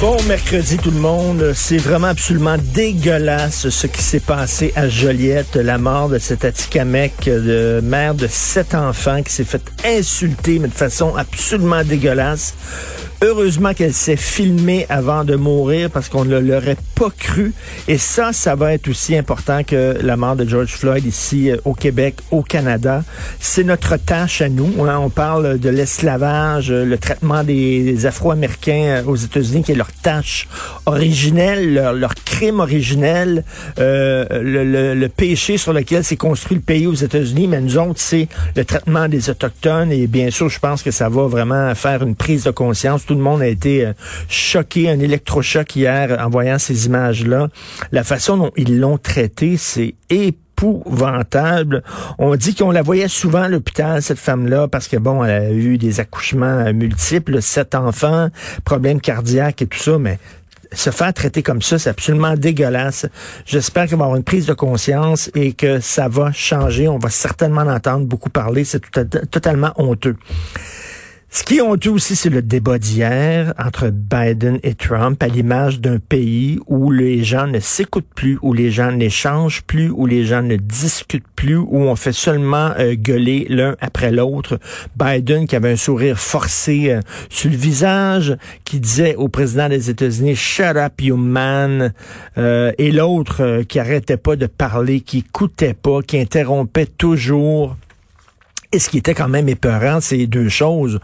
Bon mercredi tout le monde. C'est vraiment absolument dégueulasse ce qui s'est passé à Joliette, la mort de cet Atikamekw, de mère de sept enfants qui s'est fait insulter mais de façon absolument dégueulasse. Heureusement qu'elle s'est filmée avant de mourir parce qu'on ne l'aurait pas cru. Et ça, ça va être aussi important que la mort de George Floyd ici euh, au Québec, au Canada. C'est notre tâche à nous. hein. On parle de l'esclavage, euh, le traitement des Afro-Américains euh, aux États-Unis, qui est leur tâche originelle, leur, crime originel, le, péché sur lequel s'est construit le pays aux États-Unis. Mais nous autres, c'est le traitement des Autochtones. Et bien sûr, je pense que ça va vraiment faire une prise de conscience. Tout le monde a été choqué, un électrochoc hier en voyant ces images-là. La façon dont ils l'ont traité, c'est épouvantable. On dit qu'on la voyait souvent à l'hôpital, cette femme-là, parce que bon, elle a eu des accouchements multiples, sept enfants, problèmes cardiaques et tout ça, mais se faire traiter comme ça, c'est absolument dégueulasse. J'espère qu'il va avoir une prise de conscience et que ça va changer. On va certainement en entendre beaucoup parler. C'est totalement honteux. Ce qui est honteux aussi, c'est le débat d'hier entre Biden et Trump à l'image d'un pays où les gens ne s'écoutent plus, où les gens n'échangent plus, où les gens ne discutent plus, où on fait seulement euh, gueuler l'un après l'autre. Biden qui avait un sourire forcé euh, sur le visage, qui disait au président des États-Unis, Shut up, you man. Euh, et l'autre qui arrêtait pas de parler, qui écoutait pas, qui interrompait toujours. Et ce qui était quand même épeurant, c'est deux choses.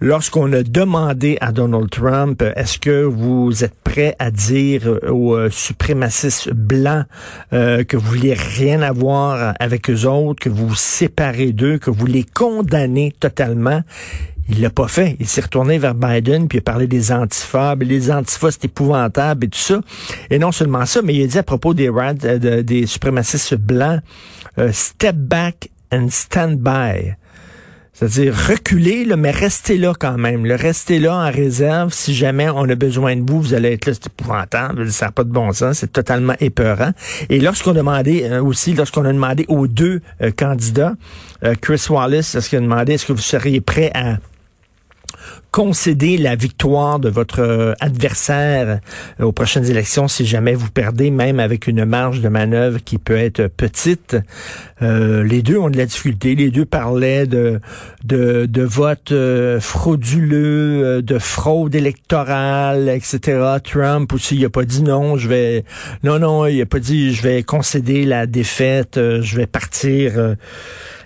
Lorsqu'on a demandé à Donald Trump, euh, est-ce que vous êtes prêt à dire euh, aux euh, suprémacistes blancs euh, que vous voulez rien avoir avec eux autres, que vous vous séparez d'eux, que vous les condamnez totalement? Il l'a pas fait. Il s'est retourné vers Biden puis il a parlé des antifas. Les antifas, c'est épouvantable et tout ça. Et non seulement ça, mais il a dit à propos des rad, de- des suprémacistes blancs, step back and stand by. C'est-à-dire reculer, là, mais restez là quand même. Le restez là en réserve. Si jamais on a besoin de vous, vous allez être là. C'est épouvantable. Ça n'a pas de bon sens. C'est totalement épeurant. Et lorsqu'on demandait euh, aussi, lorsqu'on a demandé aux deux euh, candidats, euh, Chris Wallace, est-ce qu'il a demandé est-ce que vous seriez prêt à concéder la victoire de votre euh, adversaire euh, aux prochaines élections si jamais vous perdez, même avec une marge de manœuvre qui peut être petite. Euh, les deux ont de la difficulté. Les deux parlaient de de, de vote euh, frauduleux, de fraude électorale, etc. Trump aussi, il a pas dit non, je vais non non, il a pas dit je vais concéder la défaite, je vais partir.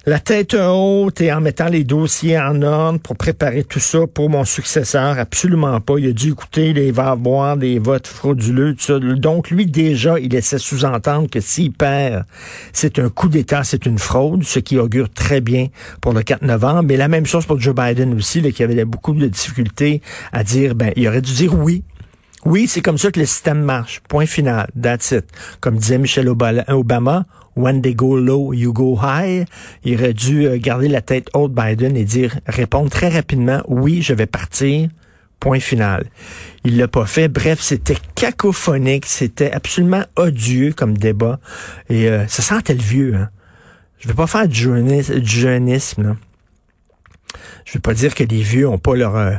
La tête haute et en mettant les dossiers en ordre pour préparer tout ça pour mon successeur. Absolument pas. Il a dit, écoutez, il va avoir des votes frauduleux, tout ça. Donc, lui, déjà, il laissait sous-entendre que s'il perd, c'est un coup d'État, c'est une fraude, ce qui augure très bien pour le 4 novembre. Mais la même chose pour Joe Biden aussi, là, qui avait beaucoup de difficultés à dire, ben, il aurait dû dire oui. Oui, c'est comme ça que le système marche. Point final. That's it. Comme disait Obala- Obama, when they go low, you go high. Il aurait dû euh, garder la tête haute Biden et dire, répondre très rapidement, oui, je vais partir. Point final. Il l'a pas fait. Bref, c'était cacophonique. C'était absolument odieux comme débat. Et euh, ça sentait le vieux. Hein. Je vais pas faire du, jeunis- du jeunisme. Là. Je veux pas dire que les vieux ont pas leur... euh,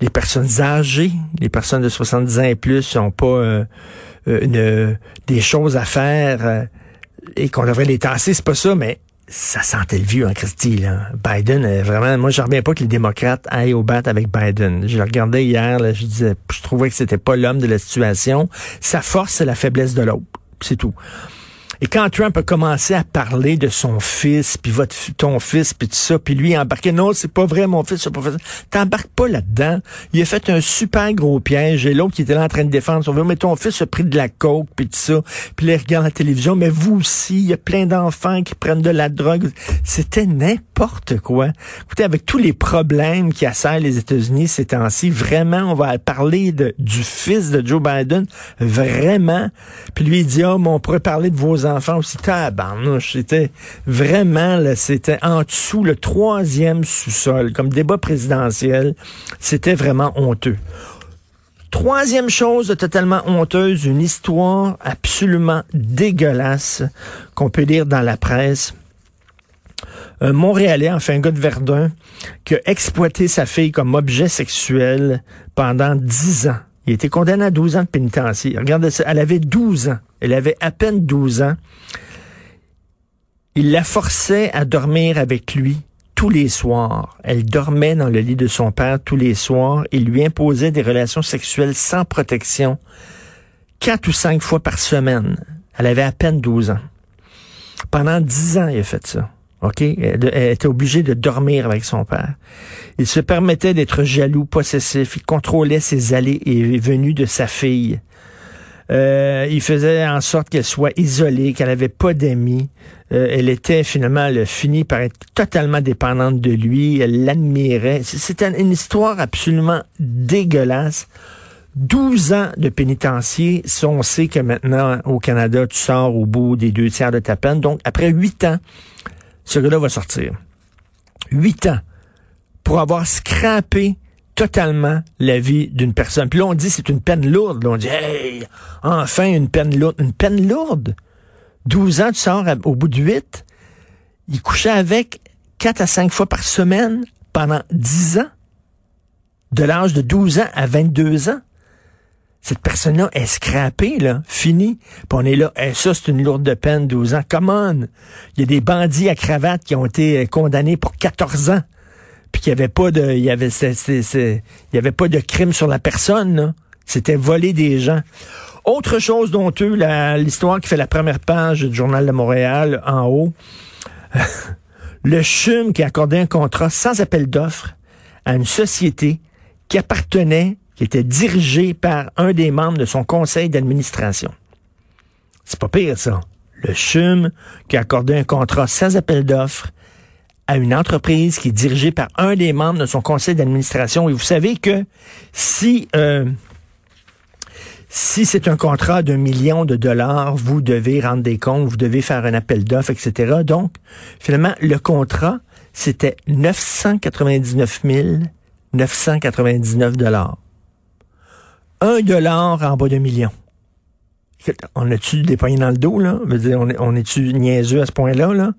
les personnes âgées, les personnes de 70 ans et plus n'ont pas euh, euh, une, des choses à faire euh, et qu'on devrait les tasser, c'est pas ça, mais ça sentait le vieux en Christie, là. Biden, euh, vraiment, moi, je reviens pas que les démocrates aillent au bat avec Biden. Je le regardais hier, je disais, je trouvais que c'était pas l'homme de la situation. Sa force, c'est la faiblesse de l'autre. C'est tout. Et quand Trump a commencé à parler de son fils, puis votre ton fils, puis tout ça, puis lui a embarqué, non, c'est pas vrai, mon fils, c'est pas vrai. T'embarques pas là-dedans. Il a fait un super gros piège, et l'autre qui était là en train de défendre son fils, mais ton fils a pris de la coke, puis tout ça, puis il regarde la télévision, mais vous aussi, il y a plein d'enfants qui prennent de la drogue. C'était n'importe quoi. Écoutez, avec tous les problèmes qui assaillent les États-Unis ces temps-ci, vraiment, on va parler du fils de Joe Biden, vraiment. Puis lui, il dit, oh, mais on pourrait parler de vos enfants aussi. Tabarnouche, c'était vraiment, c'était en dessous, le troisième sous-sol, comme débat présidentiel. C'était vraiment honteux. Troisième chose totalement honteuse, une histoire absolument dégueulasse qu'on peut lire dans la presse. Un Montréalais, enfin un gars de Verdun, qui a exploité sa fille comme objet sexuel pendant dix ans. Il été condamné à 12 ans de pénitencier. Regardez ça, elle avait 12 ans. Elle avait à peine 12 ans. Il la forçait à dormir avec lui tous les soirs. Elle dormait dans le lit de son père tous les soirs. Il lui imposait des relations sexuelles sans protection quatre ou cinq fois par semaine. Elle avait à peine 12 ans. Pendant dix ans, il a fait ça. OK? Elle, était obligée de dormir avec son père. Il se permettait d'être jaloux, possessif. Il contrôlait ses allées et venues de sa fille. Euh, il faisait en sorte qu'elle soit isolée, qu'elle n'avait pas d'amis. Euh, elle était finalement, elle a fini par être totalement dépendante de lui. Elle l'admirait. C'était une histoire absolument dégueulasse. 12 ans de pénitencier, si on sait que maintenant, au Canada, tu sors au bout des deux tiers de ta peine. Donc, après 8 ans, ce gars-là va sortir. 8 ans pour avoir scrappé totalement la vie d'une personne. Puis là, on dit c'est une peine lourde. on dit, hey, enfin une peine lourde. Une peine lourde? 12 ans, tu sors au bout de 8. Il couchait avec 4 à 5 fois par semaine pendant 10 ans. De l'âge de 12 ans à 22 ans. Cette personne-là est scrappée, là, fini. Puis on est là, et eh, ça, c'est une lourde peine, 12 ans. Come on! Il y a des bandits à cravate qui ont été condamnés pour 14 ans puis qu'il n'y avait pas de, il y avait, il y avait pas de crime sur la personne. C'était voler des gens. Autre chose dont eux, l'histoire qui fait la première page du journal de Montréal en haut, le CHUM qui a accordé un contrat sans appel d'offres à une société qui appartenait, qui était dirigée par un des membres de son conseil d'administration. C'est pas pire, ça. Le CHUM qui a accordé un contrat sans appel d'offres à une entreprise qui est dirigée par un des membres de son conseil d'administration. Et vous savez que si euh, si c'est un contrat d'un million de dollars, vous devez rendre des comptes, vous devez faire un appel d'offres, etc. Donc, finalement, le contrat, c'était 999 999 dollars. Un dollar en bas de million. On a-tu des poignées dans le dos, là? On est-tu niaiseux à ce point-là, là?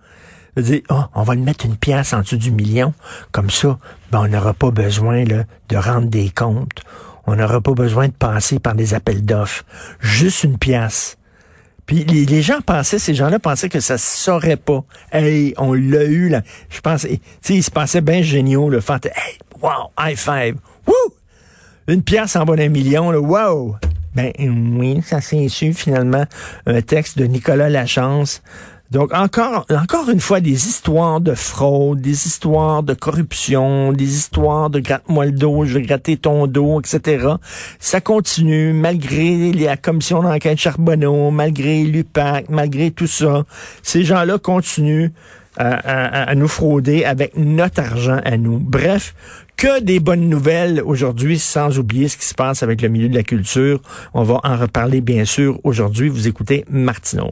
dire, oh, on va le mettre une pièce en dessous du million. Comme ça, ben, on n'aura pas besoin là, de rendre des comptes. On n'aura pas besoin de passer par des appels d'offres. Juste une pièce. Puis les, gens pensaient, ces gens-là pensaient que ça se saurait pas. Hey, on l'a eu là. Je pense, tu sais, ils se pensaient bien géniaux, le fait, hey, wow, high five, woo, une pièce en bas d'un million, là, wow. Ben oui, ça s'est su finalement un texte de Nicolas Lachance donc encore, encore une fois, des histoires de fraude, des histoires de corruption, des histoires de gratte-moi le dos, je vais gratter ton dos, etc. Ça continue malgré la commission d'enquête Charbonneau, malgré l'UPAC, malgré tout ça. Ces gens-là continuent à, à, nous frauder avec notre argent à nous. Bref, que des bonnes nouvelles aujourd'hui, sans oublier ce qui se passe avec le milieu de la culture. On va en reparler bien sûr aujourd'hui. Vous écoutez Martineau.